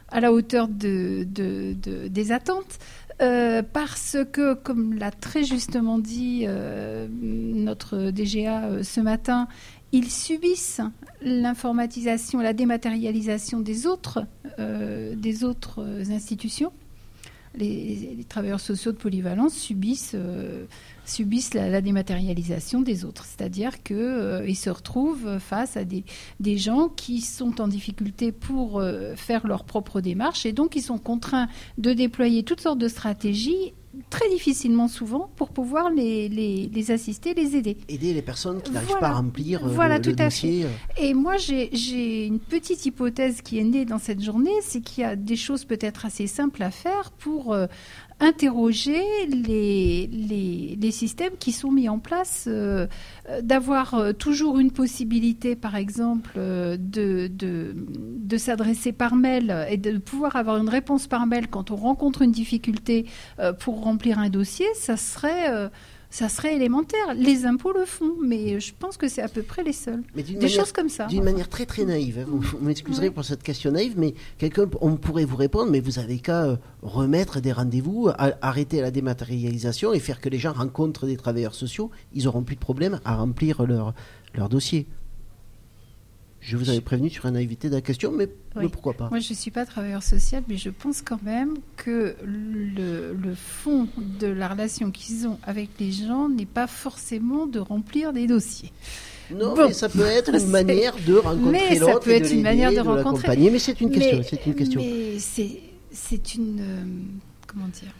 à la hauteur de, des attentes. Euh, parce que, comme l'a très justement dit euh, notre DGA ce matin, ils subissent l'informatisation, la dématérialisation des autres, euh, des autres institutions. Les, travailleurs sociaux de polyvalence subissent, euh, subissent la, dématérialisation des autres. C'est-à-dire qu'ils euh, se retrouvent face à des, des, gens qui sont en difficulté pour euh, faire leur propre démarche et donc ils sont contraints de déployer toutes sortes de stratégies très difficilement souvent pour pouvoir les, les, les, assister, les aider. Aider les personnes qui n'arrivent voilà. pas à remplir voilà, le, tout le à dossier. Fait. Et moi, j'ai une petite hypothèse qui est née dans cette journée, c'est qu'il y a des choses peut-être assez simples à faire pour euh, interroger les, les, systèmes qui sont mis en place, euh, d'avoir euh, toujours une possibilité, par exemple, euh, de, s'adresser par mail et de pouvoir avoir une réponse par mail quand on rencontre une difficulté pour remplir un dossier, ça serait ça serait élémentaire. Les impôts le font, mais je pense que c'est à peu près les seuls. Mais Des manière, choses comme ça. D'une manière très très naïve. Hein. Vous, vous m'excuserez pour cette question naïve, mais quelqu'un, on pourrait vous répondre, mais vous avez qu'à euh, remettre des rendez-vous, arrêter la dématérialisation et faire que les gens rencontrent des travailleurs sociaux. Ils auront plus de problème à remplir leur, leur dossier. Je vous avais prévenu sur la naïveté de la question, mais, oui. mais pourquoi pas? Moi, je ne suis pas travailleur social, mais je pense quand même que le, le fond de la relation qu'ils ont avec les gens n'est pas forcément de remplir des dossiers. Non, bon. mais ça peut être une manière de rencontrer l'autre. Ça peut être une manière de, de rencontrer. Mais c'est une question. C'est une question. Mais c'est une. Euh, comment dire?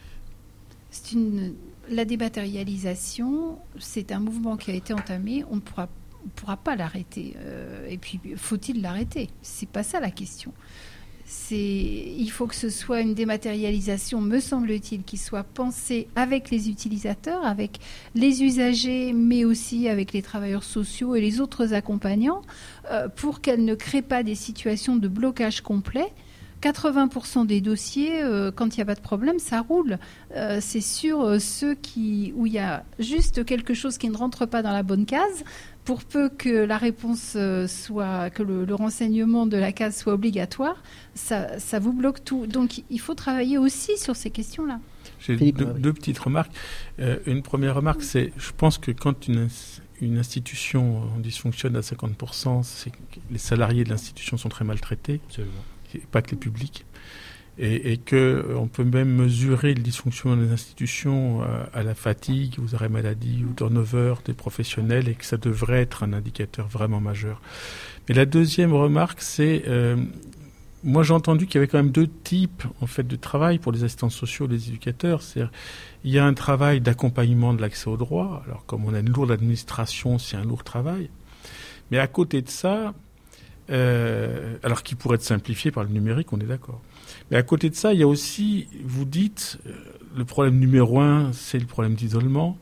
C'est une. La dématérialisation, c'est un mouvement qui a été entamé. On ne pourra on ne pourra pas l'arrêter. Euh, et puis, faut-il l'arrêter? C'est pas ça la question. Il faut que ce soit une dématérialisation, me semble-t-il, qui soit pensée avec les utilisateurs, avec les usagers, mais aussi avec les travailleurs sociaux et les autres accompagnants, euh, pour qu'elle ne crée pas des situations de blocage complet. 80% des dossiers, euh, quand il n'y a pas de problème, ça roule. Euh, c'est sur euh, ceux qui, où il y a juste quelque chose qui ne rentre pas dans la bonne case, pour peu que la réponse soit, que le, le, renseignement de la case soit obligatoire, ça, ça, vous bloque tout. Donc il faut travailler aussi sur ces questions-là. J'ai deux, deux, petites remarques. Euh, une première remarque, c'est, je pense que quand une, une institution dysfonctionne à 50%, c'est que les salariés de l'institution sont très maltraités, pas que les publics. Et, et que on peut même mesurer le dysfonctionnement des institutions à, à, la fatigue, aux arrêts maladie, ou turnover des professionnels, et que ça devrait être un indicateur vraiment majeur. Mais la deuxième remarque, c'est euh, moi j'ai entendu qu'il y avait quand même deux types en fait de travail pour les assistants sociaux, les éducateurs. Il y a un travail d'accompagnement de l'accès au droit. Alors comme on a une lourde administration, c'est un lourd travail. Mais à côté de ça, euh, alors qui pourrait être simplifié par le numérique, on est d'accord. Mais à côté de ça, il y a aussi, vous dites, euh, le problème numéro un, c'est le problème d'isolement.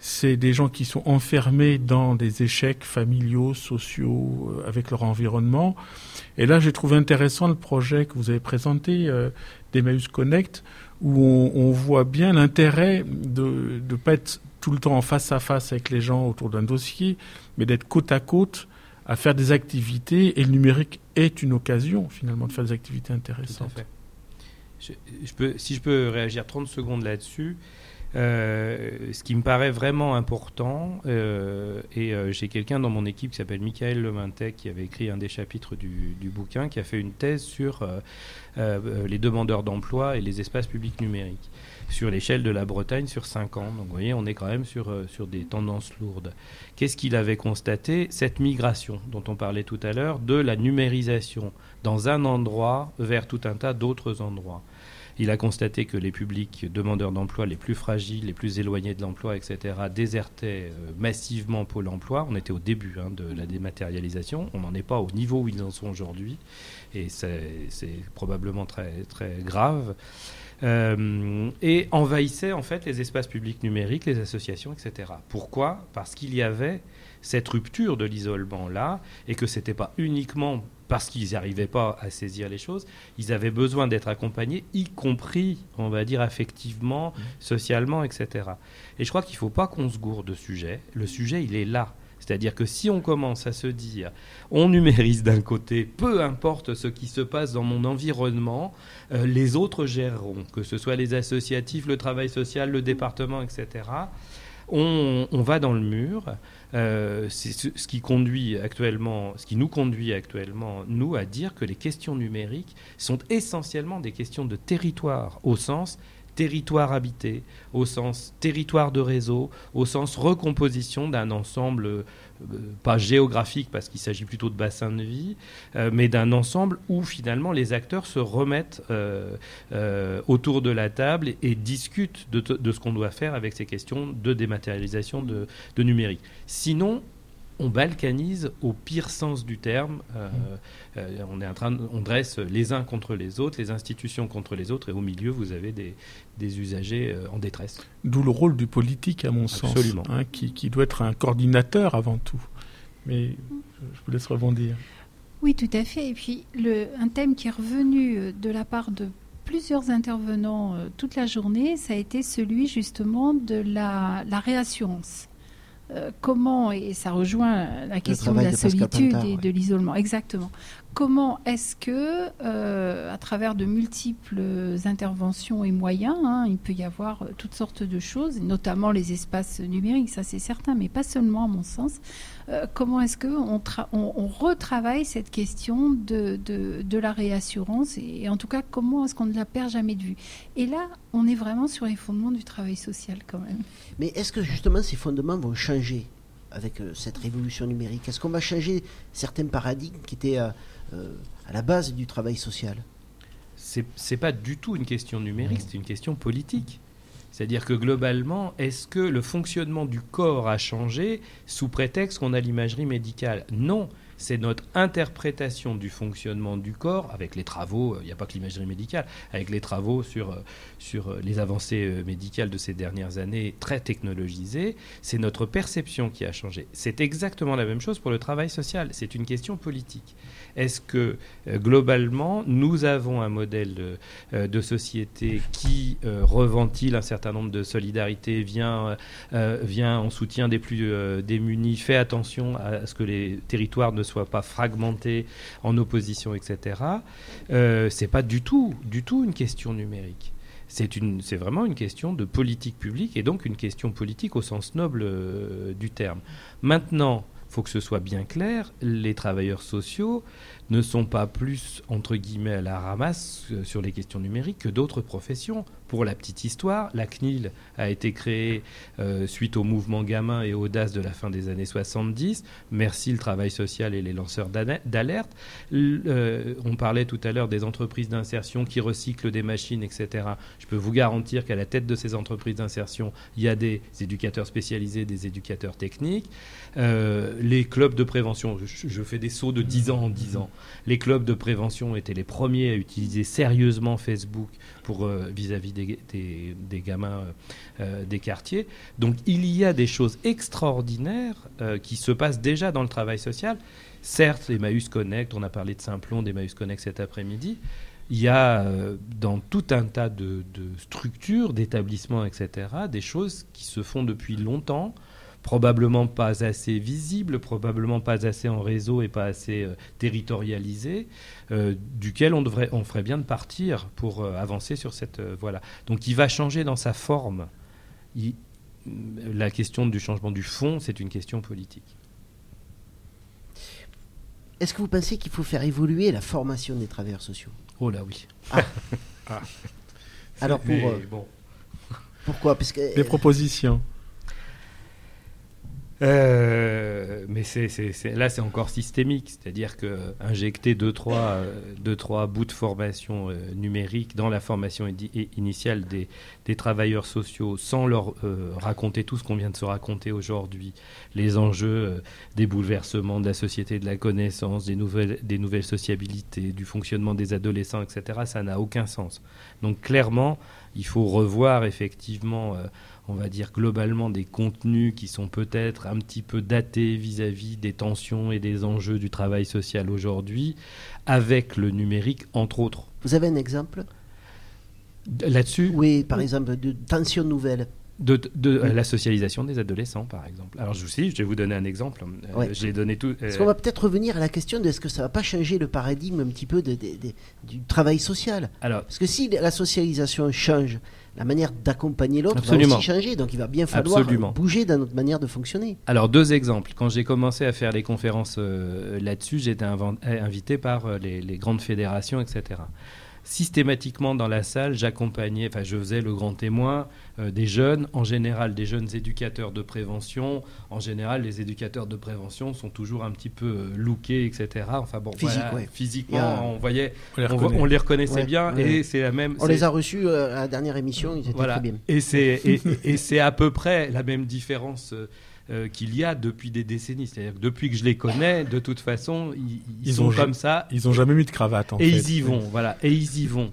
C'est des gens qui sont enfermés dans des échecs familiaux, sociaux, euh, avec leur environnement. Et là, j'ai trouvé intéressant le projet que vous avez présenté euh, d'Emmaüs Connect, où on, on voit bien l'intérêt de ne pas être tout le temps en face à face avec les gens autour d'un dossier, mais d'être côte à côte à faire des activités. Et le numérique est une occasion, finalement, de faire des activités intéressantes. Si je peux réagir 30 secondes là-dessus, euh, ce qui me paraît vraiment important, euh, et euh, j'ai quelqu'un dans mon équipe qui s'appelle Michael Lemintec, qui avait écrit un des chapitres du, du bouquin, qui a fait une thèse sur les demandeurs d'emploi et les espaces publics numériques, sur l'échelle de la Bretagne sur 5 ans. Donc vous voyez, on est quand même sur, euh, sur des tendances lourdes. Qu'est-ce qu'il avait constaté? Cette migration dont on parlait tout à l'heure, de la numérisation dans un endroit vers tout un tas d'autres endroits. Il a constaté que les publics demandeurs d'emploi les plus fragiles, les plus éloignés de l'emploi, etc., désertaient euh, massivement Pôle emploi. On était au début hein, de la dématérialisation. On n'en est pas au niveau où ils en sont aujourd'hui. Et c'est probablement très, très grave. Euh, et envahissait en fait les espaces publics numériques, les associations, etc. Pourquoi? Parce qu'il y avait cette rupture de l'isolement là, et que c'était pas uniquement parce qu'ils n'arrivaient pas à saisir les choses, ils avaient besoin d'être accompagnés, y compris, on va dire, affectivement, socialement, etc. Et je crois qu'il ne faut pas qu'on se gourde de sujet. Le sujet, il est là. C'est-à-dire que si on commence à se dire, on numérise d'un côté, peu importe ce qui se passe dans mon environnement, euh, les autres géreront, que ce soit les associatifs, le travail social, le département, etc. On, va dans le mur. Euh, c'est ce, qui ce qui nous conduit actuellement, nous, à dire que les questions numériques sont essentiellement des questions de territoire, au sens territoire habité, au sens territoire de réseau, au sens recomposition d'un ensemble, euh, pas géographique parce qu'il s'agit plutôt de bassin de vie, euh, mais d'un ensemble où finalement les acteurs se remettent euh, autour de la table et, discutent de, ce qu'on doit faire avec ces questions de dématérialisation de numérique. Sinon, on balkanise au pire sens du terme. Euh, euh, on, est en train de- on dresse les uns contre les autres, les institutions contre les autres, et au milieu, vous avez des, des usagers euh, en détresse. D'où le rôle du politique, à mon sens, Absolument. hein, qui, qui doit être un coordinateur avant tout. Mais je vous laisse rebondir. Oui, tout à fait. Et puis, le, un thème qui est revenu de la part de plusieurs intervenants euh, toute la journée, ça a été celui justement de la, la réassurance. Euh, comment, et ça rejoint la question de la de solitude Pintard, et ouais. de l'isolement, exactement. Comment est-ce que, euh, à travers de multiples interventions et moyens, hein, il peut y avoir euh, toutes sortes de choses, notamment les espaces numériques, ça c'est certain, mais pas seulement à mon sens, euh, comment est-ce qu'on on, on retravaille cette question de, de, de la réassurance et, et en tout cas comment est-ce qu'on ne la perd jamais de vue? Et là, on est vraiment sur les fondements du travail social quand même. Mais est-ce que justement ces fondements vont changer avec euh, cette révolution numérique? Est-ce qu'on va changer certains paradigmes qui étaient euh, à la base du travail social? C'est c'est pas du tout une question numérique, c'est une question politique. C'est-à-dire que globalement, est-ce que le fonctionnement du corps a changé sous prétexte qu'on a l'imagerie médicale? Non, c'est notre interprétation du fonctionnement du corps, avec les travaux, euh, il n'y a pas que l'imagerie médicale, avec les travaux sur, euh, sur euh, les avancées médicales de ces dernières années très technologisées, c'est notre perception qui a changé. C'est exactement la même chose pour le travail social, c'est une question politique. Est-ce que euh, globalement, nous avons un modèle de, euh, de société qui euh, reventile un certain nombre de solidarités, vient, euh, vient en soutien des plus démunis, fait attention à ce que les territoires ne soient pas fragmentés en opposition, etc. C'est pas du tout, du tout une question numérique. C'est vraiment une question de politique publique et donc une question politique au sens noble du terme. Maintenant, faut que ce soit bien clair, les travailleurs sociaux ne sont pas plus, entre guillemets, à la ramasse euh, sur les questions numériques que d'autres professions. Pour la petite histoire, la CNIL a été créée euh, suite au mouvement gamin et audace de la fin des années 70. Merci le travail social et les lanceurs d'alerte. Euh, on parlait tout à l'heure des entreprises d'insertion qui recyclent des machines, etc. Je peux vous garantir qu'à la tête de ces entreprises d'insertion, il y a des éducateurs spécialisés, des éducateurs techniques. Euh, les clubs de prévention, je, je fais des sauts de 10 ans en 10 ans. Les clubs de prévention étaient les premiers à utiliser sérieusement Facebook euh, vis-à-vis des, gamins euh, euh, des quartiers. Donc il y a des choses extraordinaires qui se passent déjà dans le travail social. Certes, Emmaüs Connect, on a parlé de Simplon, d'Emmaüs Connect cet après-midi. Il y a dans tout un tas de structures, d'établissements, etc., des choses qui se font depuis longtemps, probablement pas assez visibles, probablement pas assez en réseau et pas assez euh, territorialisées, euh, duquel on, devrait, on ferait bien de partir pour euh, avancer sur cette euh, voie-là. Donc il va changer dans sa forme. Il- la question du changement du fond, c'est une question politique. Est-ce que vous pensez qu'il faut faire évoluer la formation des travailleurs sociaux? Oh là oui. Ah. Ah. Alors pour Mais euh, bon. pourquoi? Parce que Des propositions. Euh, mais c'est, là, c'est encore systémique, c'est-à-dire que injecter deux trois, euh, deux, trois bouts de formation euh, numérique dans la formation initiale des, travailleurs sociaux, sans leur euh, raconter tout ce qu'on vient de se raconter aujourd'hui, les enjeux des bouleversements de la société de la connaissance, des nouvelles, sociabilités, du fonctionnement des adolescents, etc., ça n'a aucun sens. Donc clairement, il faut revoir effectivement, on va dire globalement, des contenus qui sont peut-être un petit peu datés vis-à-vis des tensions et des enjeux du travail social aujourd'hui, avec le numérique, entre autres. vous avez un exemple? Là-dessus? Oui, par exemple de tensions nouvelles. De, de- euh, la socialisation des adolescents, par exemple. Alors, je vous, si, je vais vous donner un exemple. Euh, Ouais. J'ai donné tout. Est-ce euh, qu'on va peut-être revenir à la question de est-ce que ça va pas changer le paradigme un petit peu de- de- de- du travail social Alors, Parce que si la socialisation change, la manière d'accompagner l'autre va aussi changer. Donc il va bien falloir Absolument. bouger dans notre manière de fonctionner. Alors, deux exemples. Quand j'ai commencé à faire les conférences euh, là-dessus, j'étais invité par euh, les, les grandes fédérations, etc. Systématiquement dans la salle, j'accompagnais, enfin je faisais le grand témoin euh, des jeunes, en général des jeunes éducateurs de prévention. En général, les éducateurs de prévention sont toujours un petit peu euh, lookés, etc. Enfin bon, Physique, voilà, ouais. physiquement, a- on voyait, On les on, reconnaît. on les reconnaissait Ouais, bien, ouais. et c'est la même. On les a reçus euh, à la dernière émission, ils étaient voilà. très bien. Et c'est et, et c'est à peu près la même différence euh, qu'il y a depuis des décennies. C'est-à-dire que depuis que je les connais, de toute façon, ils, ils Ils sont ont comme ça. Ils ont jamais mis de cravate en et fait. ils y vont, voilà. Et ils y vont.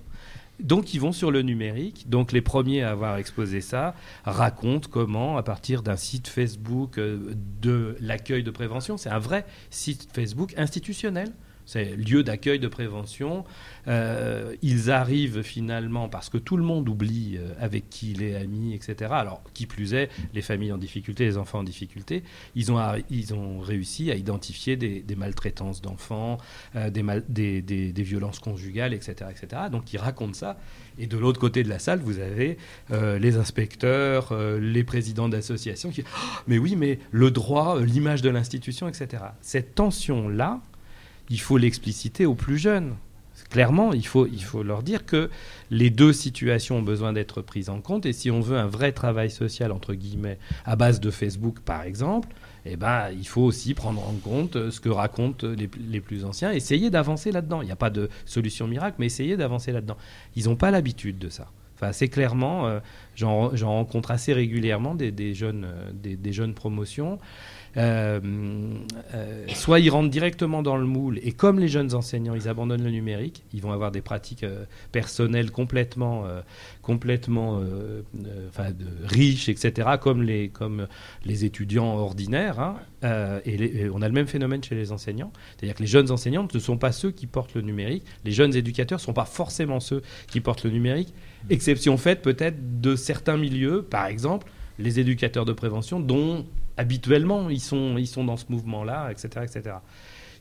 Donc ils vont sur le numérique. Donc les premiers à avoir exposé ça racontent comment, à partir d'un site Facebook euh, de l'accueil de prévention, c'est un vrai site Facebook institutionnel. C'est lieu d'accueil de prévention. Euh, ils arrivent finalement parce que tout le monde oublie euh, avec qui il est ami, etc. Alors, qui plus est, les familles en difficulté, les enfants en difficulté, ils ont, ils ont réussi à identifier des, maltraitances d'enfants, euh, des, mal- des, des- violences conjugales, etc., etc. Donc, ils racontent ça. Et de l'autre côté de la salle, vous avez les inspecteurs, les présidents d'associations qui Oh, mais oui, mais le droit, l'image de l'institution, etc. Cette tension-là, il faut l'expliciter aux plus jeunes. Clairement, il faut, il faut leur dire que les deux situations ont besoin d'être prises en compte. Et si on veut un vrai travail social, entre guillemets, à base de Facebook, par exemple, eh ben, il faut aussi prendre en compte ce que racontent les, plus anciens. Essayer d'avancer là-dedans. Il n'y a pas de solution miracle, mais essayer d'avancer là-dedans. Ils n'ont pas l'habitude de ça. Enfin, c'est clairement, euh, j'en rencontre assez régulièrement des, jeunes, euh, des jeunes promotions. Euh, euh, soit ils rentrent directement dans le moule et comme les jeunes enseignants, ils abandonnent le numérique, ils vont avoir des pratiques euh, personnelles complètement, complètement enfin, riches, etc., comme les, comme les étudiants ordinaires. hein. Et, et on a le même phénomène chez les enseignants, c'est-à-dire que les jeunes enseignants ne sont pas ceux qui portent le numérique, les jeunes éducateurs ne sont pas forcément ceux qui portent le numérique, exception faite peut-être de certains milieux, par exemple les éducateurs de prévention, dont habituellement ils sont, ils sont dans ce mouvement-là, etc., etc.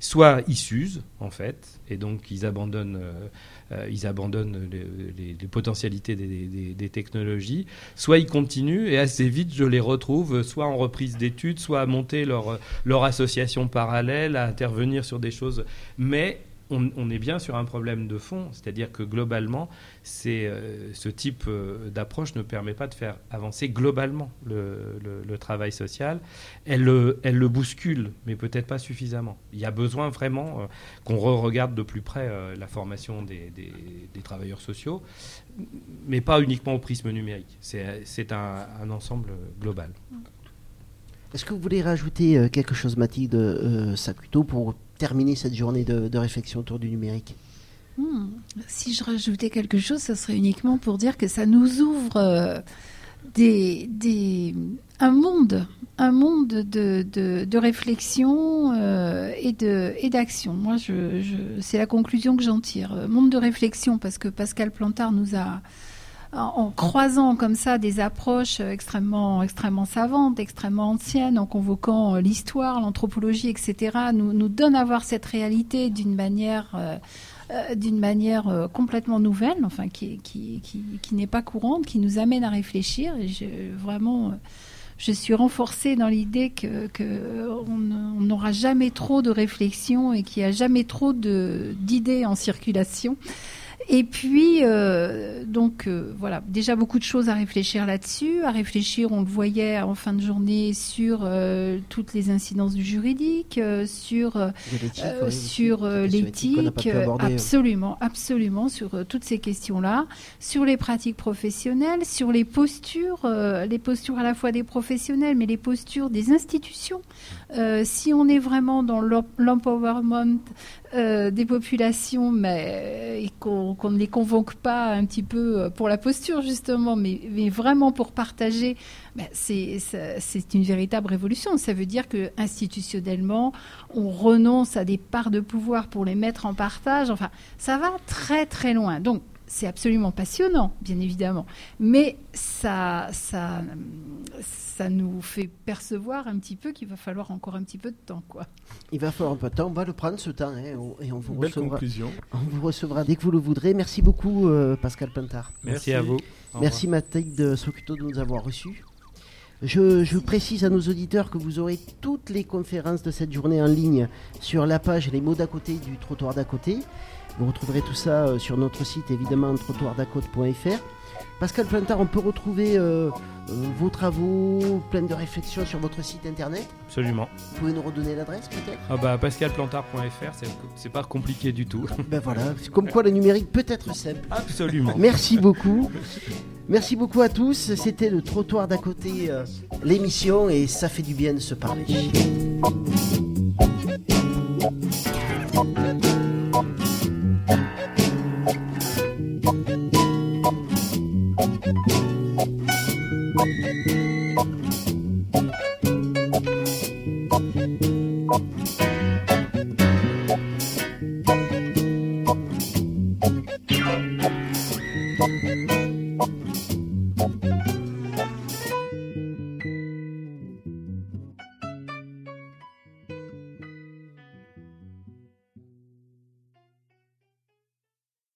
Soit ils s'usent, en fait, et donc ils abandonnent, euh, euh, ils abandonnent les, potentialités des, des- des technologies, soit ils continuent, et assez vite je les retrouve, soit en reprise d'études, soit à monter leur, leur association parallèle, à intervenir sur des choses. Mais on, est bien sur un problème de fond, c'est-à-dire que globalement, euh, ce type euh, d'approche ne permet pas de faire avancer globalement le, travail social. Elle, le- elle le bouscule, mais peut-être pas suffisamment. Il y a besoin vraiment euh, qu'on re-regarde de plus près euh, la formation des, travailleurs sociaux, mais pas uniquement au prisme numérique. C'est, un ensemble global. Est-ce que vous voulez rajouter euh, quelque chose, Mathilde euh, Saputo, pour terminer cette journée de, réflexion autour du numérique? Hmm. Si je rajoutais quelque chose, ce serait uniquement pour dire que ça nous ouvre euh, un monde, un monde de, réflexion euh, et d'action. Moi, c'est la conclusion que j'en tire. Monde de réflexion, parce que Pascal Plantard nous a en croisant comme ça des approches extrêmement, extrêmement savantes, extrêmement anciennes, en convoquant euh, l'histoire, l'anthropologie, etc., nous, nous donne à voir cette réalité d'une manière, euh, euh, d'une manière euh, complètement nouvelle, enfin qui, qui, qui, qui n'est pas courante, qui nous amène à réfléchir. Et je, vraiment, euh, je suis renforcée dans l'idée que, que on n'aura jamais trop de réflexion et qu'il n'y a jamais trop d'idées en circulation. Et puis, euh, donc euh, voilà, déjà beaucoup de choses à réfléchir là-dessus, à réfléchir, on le voyait en fin de journée, sur euh, toutes les incidences du juridique, euh, sur, euh, euh, sur l'éthique, absolument, absolument, sur toutes ces questions-là, sur les pratiques professionnelles, sur les postures, euh, les postures à la fois des professionnels, mais les postures des institutions. Euh, si on est vraiment dans l'em- l'empowerment euh, des populations, mais euh, qu'on ne les convoque pas un petit peu pour la posture justement, mais, vraiment pour partager, ben, c'est une véritable révolution. Ça veut dire que institutionnellement, on renonce à des parts de pouvoir pour les mettre en partage. Enfin, ça va très très loin. Donc c'est absolument passionnant, bien évidemment, mais ça, ça, ça nous fait percevoir un petit peu qu'il va falloir encore un petit peu de temps, quoi. Il va falloir un peu de temps. On va le prendre ce temps hein, et on vous Belle recevra. conclusion. On vous recevra dès que vous le voudrez. Merci beaucoup, euh, Pascal Pintard. Merci à vous. Merci Mathilde Socuto de nous avoir reçus. Je, je précise à nos auditeurs que vous aurez toutes les conférences de cette journée en ligne sur la page Les mots d'à côté du trottoir d'à côté. Vous retrouverez tout ça euh, sur notre site évidemment trottoirdacote.fr. Pascal Plantard, on peut retrouver euh, euh, vos travaux, plein de réflexions sur votre site internet. Absolument. Vous pouvez nous redonner l'adresse peut-être? Ah bah pascalplantard.fr, c'est- pas compliqué du tout. Ben voilà, c'est comme quoi le numérique peut être simple. Absolument. Merci beaucoup. Merci beaucoup à tous. C'était le trottoir d'à côté, euh, l'émission, et ça fait du bien de se parler.